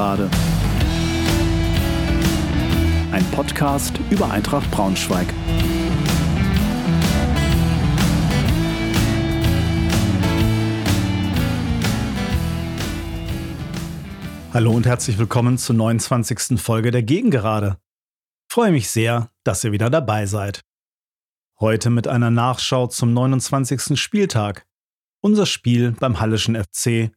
Gegengerade. Ein Podcast über Eintracht Braunschweig. Hallo und herzlich willkommen zur 29. Folge der Gegengerade. Freue mich sehr, dass ihr wieder dabei seid. Heute mit einer Nachschau zum 29. Spieltag, unser Spiel beim Hallischen FC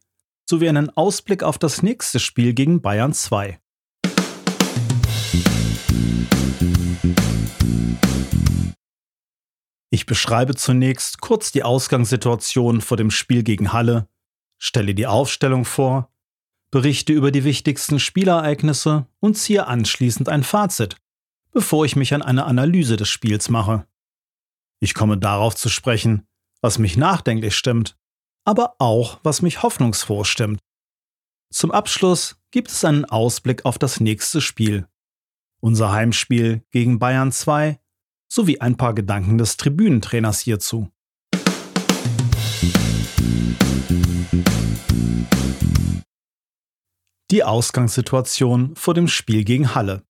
sowie einen Ausblick auf das nächste Spiel gegen Bayern 2. Ich beschreibe zunächst kurz die Ausgangssituation vor dem Spiel gegen Halle, stelle die Aufstellung vor, berichte über die wichtigsten Spielereignisse und ziehe anschließend ein Fazit, bevor ich mich an eine Analyse des Spiels mache. Ich komme darauf zu sprechen, was mich nachdenklich stimmt aber auch was mich hoffnungsfroh stimmt. Zum Abschluss gibt es einen Ausblick auf das nächste Spiel. Unser Heimspiel gegen Bayern 2 sowie ein paar Gedanken des Tribünentrainers hierzu. Die Ausgangssituation vor dem Spiel gegen Halle.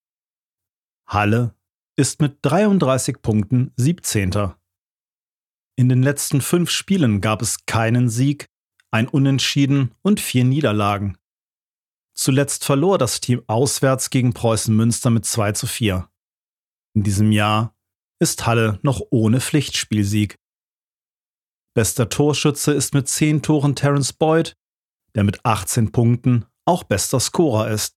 Halle ist mit 33 Punkten 17. In den letzten fünf Spielen gab es keinen Sieg, ein Unentschieden und vier Niederlagen. Zuletzt verlor das Team auswärts gegen Preußen Münster mit 2 zu 4. In diesem Jahr ist Halle noch ohne Pflichtspielsieg. Bester Torschütze ist mit 10 Toren Terence Boyd, der mit 18 Punkten auch bester Scorer ist.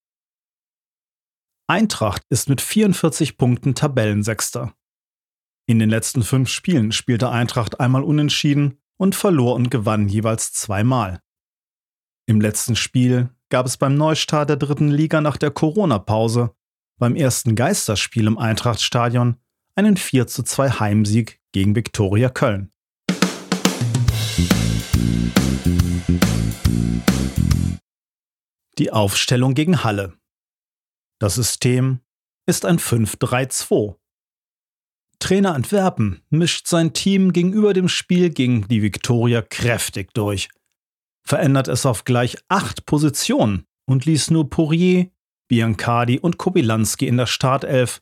Eintracht ist mit 44 Punkten Tabellensechster. In den letzten fünf Spielen spielte Eintracht einmal unentschieden und verlor und gewann jeweils zweimal. Im letzten Spiel gab es beim Neustart der dritten Liga nach der Corona-Pause beim ersten Geisterspiel im Eintrachtstadion einen 4 zu 2 Heimsieg gegen Viktoria Köln. Die Aufstellung gegen Halle. Das System ist ein 5-3-2 Trainer Antwerpen mischt sein Team gegenüber dem Spiel gegen die Viktoria kräftig durch, verändert es auf gleich acht Positionen und ließ nur Poirier, Biancardi und Kobilanski in der Startelf,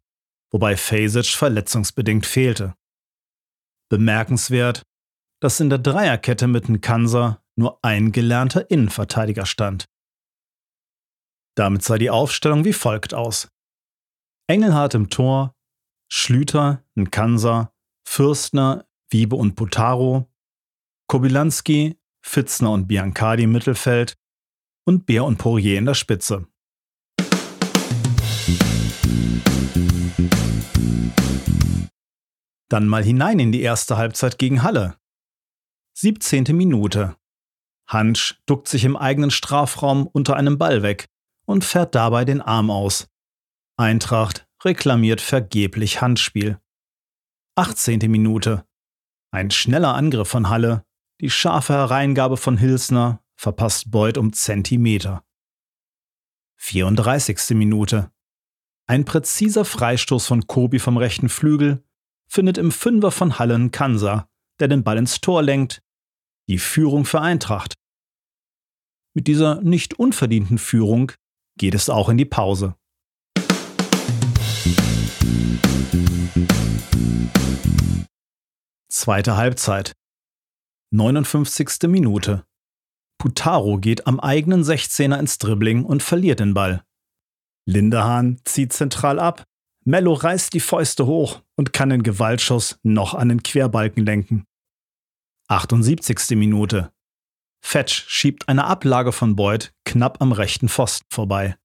wobei Fasic verletzungsbedingt fehlte. Bemerkenswert, dass in der Dreierkette mit Nkansa nur ein gelernter Innenverteidiger stand. Damit sah die Aufstellung wie folgt aus. Engelhardt im Tor, Schlüter, Nkansa, Fürstner, Wiebe und Putaro, Kobilanski, Fitzner und Biancardi im Mittelfeld und Bär und Poirier in der Spitze. Dann mal hinein in die erste Halbzeit gegen Halle. 17. Minute. Hansch duckt sich im eigenen Strafraum unter einem Ball weg und fährt dabei den Arm aus. Eintracht reklamiert vergeblich Handspiel. 18. Minute. Ein schneller Angriff von Halle, die scharfe Hereingabe von Hilsner verpasst Beuth um Zentimeter. 34. Minute. Ein präziser Freistoß von Kobi vom rechten Flügel findet im Fünfer von Hallen Kansa, der den Ball ins Tor lenkt. Die Führung für Eintracht. Mit dieser nicht unverdienten Führung geht es auch in die Pause. Zweite Halbzeit. 59. Minute. Putaro geht am eigenen 16er ins Dribbling und verliert den Ball. Lindehahn zieht zentral ab. Mello reißt die Fäuste hoch und kann den Gewaltschuss noch an den Querbalken lenken. 78. Minute. Fetch schiebt eine Ablage von Beuth knapp am rechten Pfosten vorbei.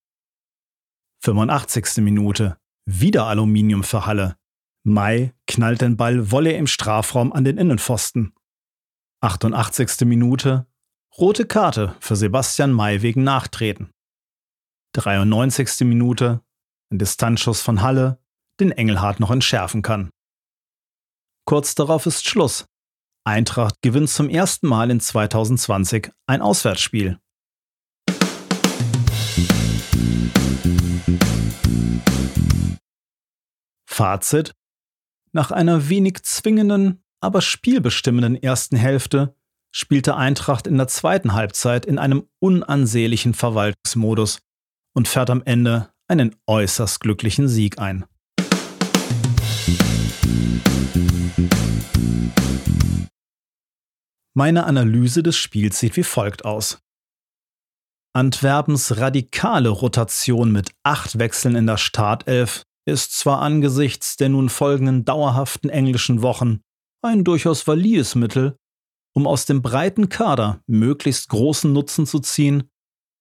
85. Minute. Wieder Aluminium für Halle. Mai knallt den Ball Wolle im Strafraum an den Innenpfosten. 88. Minute. Rote Karte für Sebastian May wegen Nachtreten. 93. Minute. Ein Distanzschuss von Halle, den Engelhardt noch entschärfen kann. Kurz darauf ist Schluss. Eintracht gewinnt zum ersten Mal in 2020 ein Auswärtsspiel. Fazit nach einer wenig zwingenden, aber spielbestimmenden ersten Hälfte spielte Eintracht in der zweiten Halbzeit in einem unansehlichen Verwaltungsmodus und fährt am Ende einen äußerst glücklichen Sieg ein. Meine Analyse des Spiels sieht wie folgt aus. Antwerpens radikale Rotation mit acht Wechseln in der Startelf ist zwar angesichts der nun folgenden dauerhaften englischen Wochen ein durchaus valides Mittel, um aus dem breiten Kader möglichst großen Nutzen zu ziehen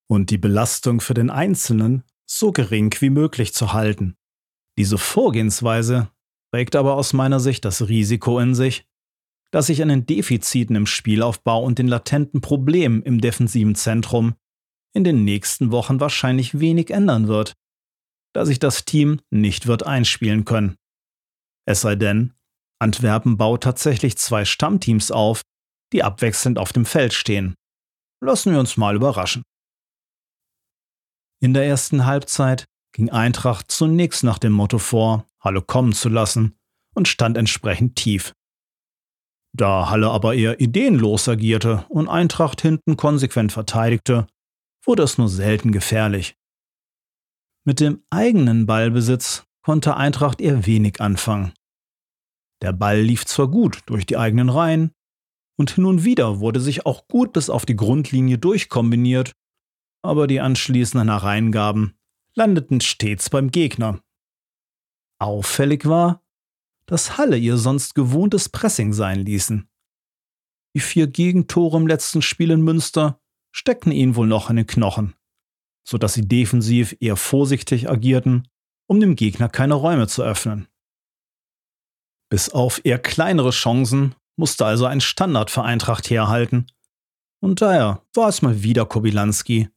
und die Belastung für den Einzelnen so gering wie möglich zu halten. Diese Vorgehensweise trägt aber aus meiner Sicht das Risiko in sich, dass sich an den Defiziten im Spielaufbau und den latenten Problemen im defensiven Zentrum in den nächsten Wochen wahrscheinlich wenig ändern wird, da sich das Team nicht wird einspielen können. Es sei denn, Antwerpen baut tatsächlich zwei Stammteams auf, die abwechselnd auf dem Feld stehen. Lassen wir uns mal überraschen. In der ersten Halbzeit ging Eintracht zunächst nach dem Motto vor, Halle kommen zu lassen und stand entsprechend tief. Da Halle aber eher ideenlos agierte und Eintracht hinten konsequent verteidigte, wurde es nur selten gefährlich. Mit dem eigenen Ballbesitz konnte Eintracht eher wenig anfangen. Der Ball lief zwar gut durch die eigenen Reihen, und hin und wieder wurde sich auch gut bis auf die Grundlinie durchkombiniert, aber die anschließenden Hereingaben landeten stets beim Gegner. Auffällig war, dass Halle ihr sonst gewohntes Pressing sein ließen. Die vier Gegentore im letzten Spiel in Münster steckten ihnen wohl noch in den Knochen, so dass sie defensiv eher vorsichtig agierten, um dem Gegner keine Räume zu öffnen. Bis auf eher kleinere Chancen musste also ein Standard für Eintracht herhalten. Und daher war es mal wieder Kobilanski,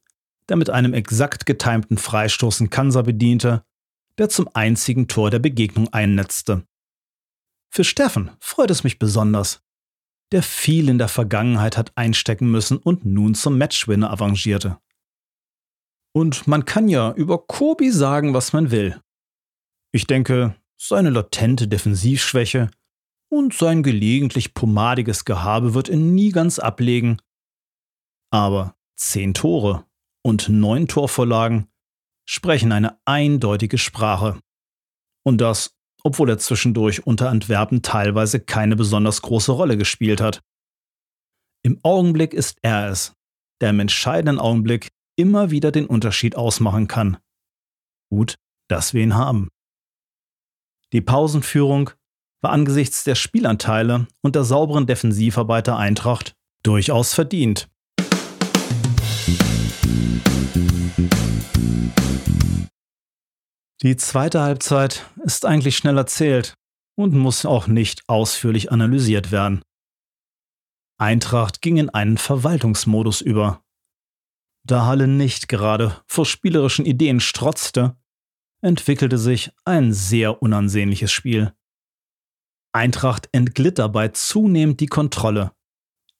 der mit einem exakt getimten Freistoß in Kansa bediente, der zum einzigen Tor der Begegnung einnetzte. Für Steffen freut es mich besonders, der viel in der Vergangenheit hat einstecken müssen und nun zum Matchwinner avancierte. Und man kann ja über Kobi sagen, was man will. Ich denke, seine latente Defensivschwäche und sein gelegentlich pomadiges Gehabe wird ihn nie ganz ablegen. Aber zehn Tore und neun Torvorlagen sprechen eine eindeutige Sprache. Und das obwohl er zwischendurch unter Antwerpen teilweise keine besonders große Rolle gespielt hat. Im Augenblick ist er es, der im entscheidenden Augenblick immer wieder den Unterschied ausmachen kann. Gut, dass wir ihn haben. Die Pausenführung war angesichts der Spielanteile und der sauberen Defensivarbeit der Eintracht durchaus verdient. Die zweite Halbzeit ist eigentlich schnell erzählt und muss auch nicht ausführlich analysiert werden. Eintracht ging in einen Verwaltungsmodus über. Da Halle nicht gerade vor spielerischen Ideen strotzte, entwickelte sich ein sehr unansehnliches Spiel. Eintracht entglitt dabei zunehmend die Kontrolle.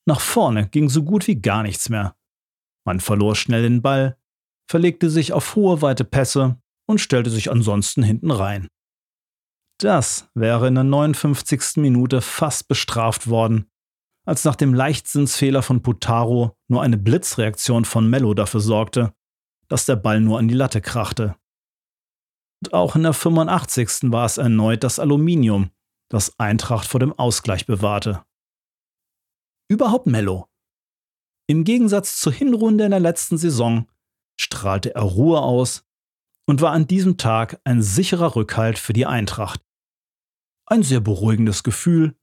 Nach vorne ging so gut wie gar nichts mehr. Man verlor schnell den Ball, verlegte sich auf hohe weite Pässe und stellte sich ansonsten hinten rein. Das wäre in der 59. Minute fast bestraft worden, als nach dem Leichtsinnsfehler von Putaro nur eine Blitzreaktion von Mello dafür sorgte, dass der Ball nur an die Latte krachte. Und auch in der 85. war es erneut das Aluminium, das Eintracht vor dem Ausgleich bewahrte. Überhaupt Mello. Im Gegensatz zur Hinrunde in der letzten Saison strahlte er Ruhe aus und war an diesem Tag ein sicherer Rückhalt für die Eintracht. Ein sehr beruhigendes Gefühl,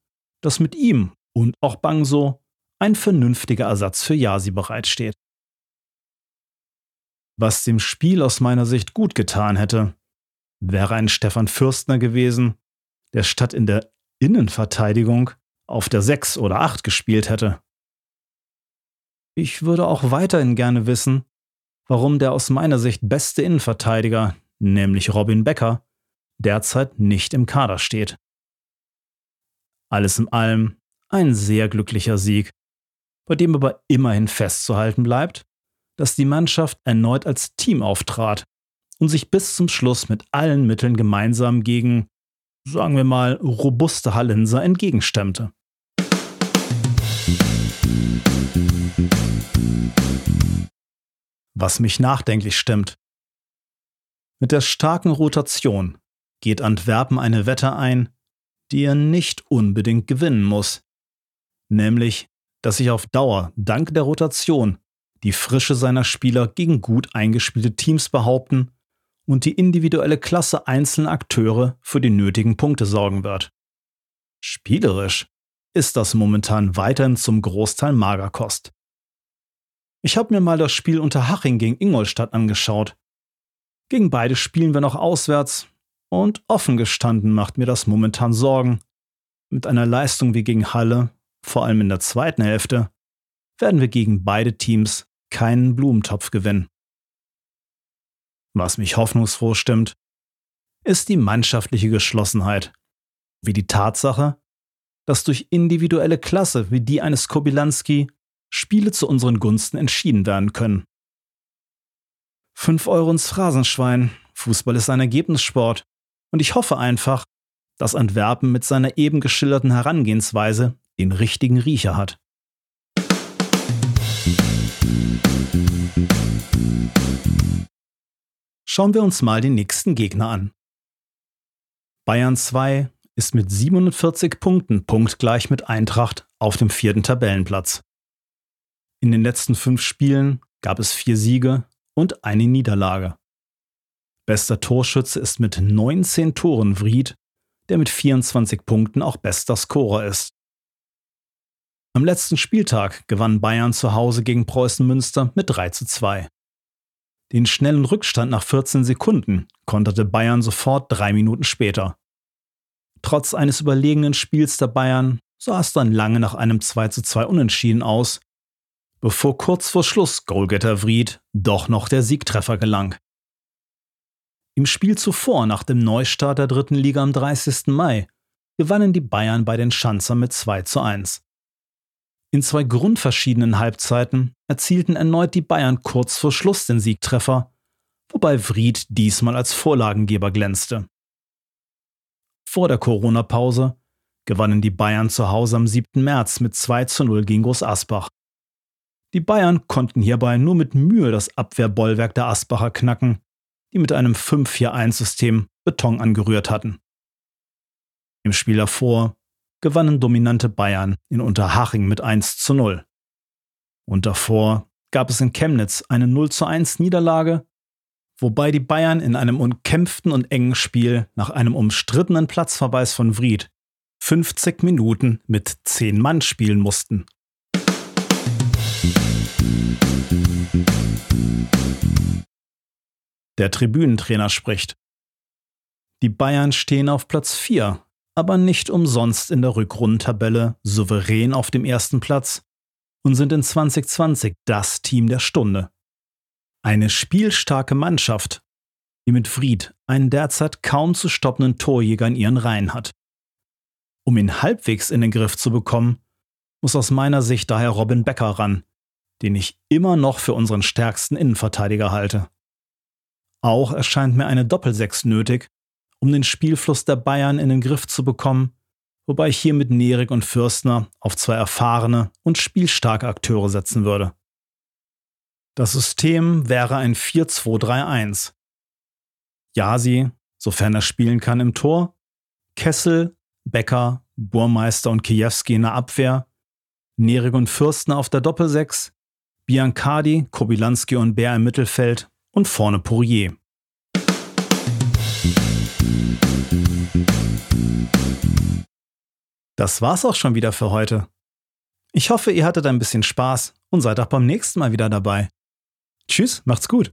dass mit ihm und auch Bangso ein vernünftiger Ersatz für Yasi bereitsteht. Was dem Spiel aus meiner Sicht gut getan hätte, wäre ein Stefan Fürstner gewesen, der statt in der Innenverteidigung auf der 6 oder 8 gespielt hätte. Ich würde auch weiterhin gerne wissen, warum der aus meiner Sicht beste Innenverteidiger, nämlich Robin Becker, derzeit nicht im Kader steht. Alles in allem ein sehr glücklicher Sieg, bei dem aber immerhin festzuhalten bleibt, dass die Mannschaft erneut als Team auftrat und sich bis zum Schluss mit allen Mitteln gemeinsam gegen, sagen wir mal, robuste Hallenser entgegenstemmte. Was mich nachdenklich stimmt, Mit der starken Rotation geht Antwerpen eine Wette ein, die er nicht unbedingt gewinnen muss. Nämlich, dass sich auf Dauer dank der Rotation die Frische seiner Spieler gegen gut eingespielte Teams behaupten und die individuelle Klasse einzelner Akteure für die nötigen Punkte sorgen wird. Spielerisch ist das momentan weiterhin zum Großteil Magerkost. Ich habe mir mal das Spiel unter Haching gegen Ingolstadt angeschaut. Gegen beide spielen wir noch auswärts und offen gestanden macht mir das momentan Sorgen. Mit einer Leistung wie gegen Halle, vor allem in der zweiten Hälfte, werden wir gegen beide Teams keinen Blumentopf gewinnen. Was mich hoffnungsfroh stimmt, ist die mannschaftliche Geschlossenheit, wie die Tatsache, dass durch individuelle Klasse wie die eines Kobilanski Spiele zu unseren Gunsten entschieden werden können. 5 Euro ins Phrasenschwein, Fußball ist ein Ergebnissport und ich hoffe einfach, dass Antwerpen mit seiner eben geschilderten Herangehensweise den richtigen Riecher hat. Schauen wir uns mal den nächsten Gegner an. Bayern 2 ist mit 47 Punkten punktgleich mit Eintracht auf dem vierten Tabellenplatz. In den letzten fünf Spielen gab es vier Siege und eine Niederlage. Bester Torschütze ist mit 19 Toren Vried, der mit 24 Punkten auch bester Scorer ist. Am letzten Spieltag gewann Bayern zu Hause gegen Preußen Münster mit 3 zu 2. Den schnellen Rückstand nach 14 Sekunden konterte Bayern sofort drei Minuten später. Trotz eines überlegenen Spiels der Bayern sah es dann lange nach einem 2 zu 2 Unentschieden aus, bevor kurz vor Schluss Goalgetter Vried doch noch der Siegtreffer gelang. Im Spiel zuvor nach dem Neustart der dritten Liga am 30. Mai gewannen die Bayern bei den Schanzer mit 2 zu 1. In zwei grundverschiedenen Halbzeiten erzielten erneut die Bayern kurz vor Schluss den Siegtreffer, wobei Vried diesmal als Vorlagengeber glänzte. Vor der Corona-Pause gewannen die Bayern zu Hause am 7. März mit 2 zu 0 gegen Groß Asbach. Die Bayern konnten hierbei nur mit Mühe das Abwehrbollwerk der Asbacher knacken, die mit einem 5-4-1-System Beton angerührt hatten. Im Spiel davor gewannen dominante Bayern in Unterhaching mit 1 zu 0. Und davor gab es in Chemnitz eine 0 zu 1 Niederlage, wobei die Bayern in einem umkämpften und engen Spiel nach einem umstrittenen Platzverweis von Vried 50 Minuten mit 10 Mann spielen mussten. Der Tribünentrainer spricht. Die Bayern stehen auf Platz 4 aber nicht umsonst in der Rückrundentabelle souverän auf dem ersten Platz und sind in 2020 das Team der Stunde. Eine spielstarke Mannschaft, die mit Fried einen derzeit kaum zu stoppenden Torjäger in ihren Reihen hat. Um ihn halbwegs in den Griff zu bekommen, muss aus meiner Sicht daher Robin Becker ran, den ich immer noch für unseren stärksten Innenverteidiger halte. Auch erscheint mir eine Doppelsechs nötig, um den Spielfluss der Bayern in den Griff zu bekommen, wobei ich hier mit Nerik und Fürstner auf zwei erfahrene und spielstarke Akteure setzen würde. Das System wäre ein 4-2-3-1. Jasi, sofern er spielen kann, im Tor, Kessel, Becker, Burmeister und Kiewski in der Abwehr, Nerik und Fürstner auf der Doppelsechs, Biancardi, Kobilanski und Bär im Mittelfeld und vorne Pourier. Das war's auch schon wieder für heute. Ich hoffe, ihr hattet ein bisschen Spaß und seid auch beim nächsten Mal wieder dabei. Tschüss, macht's gut.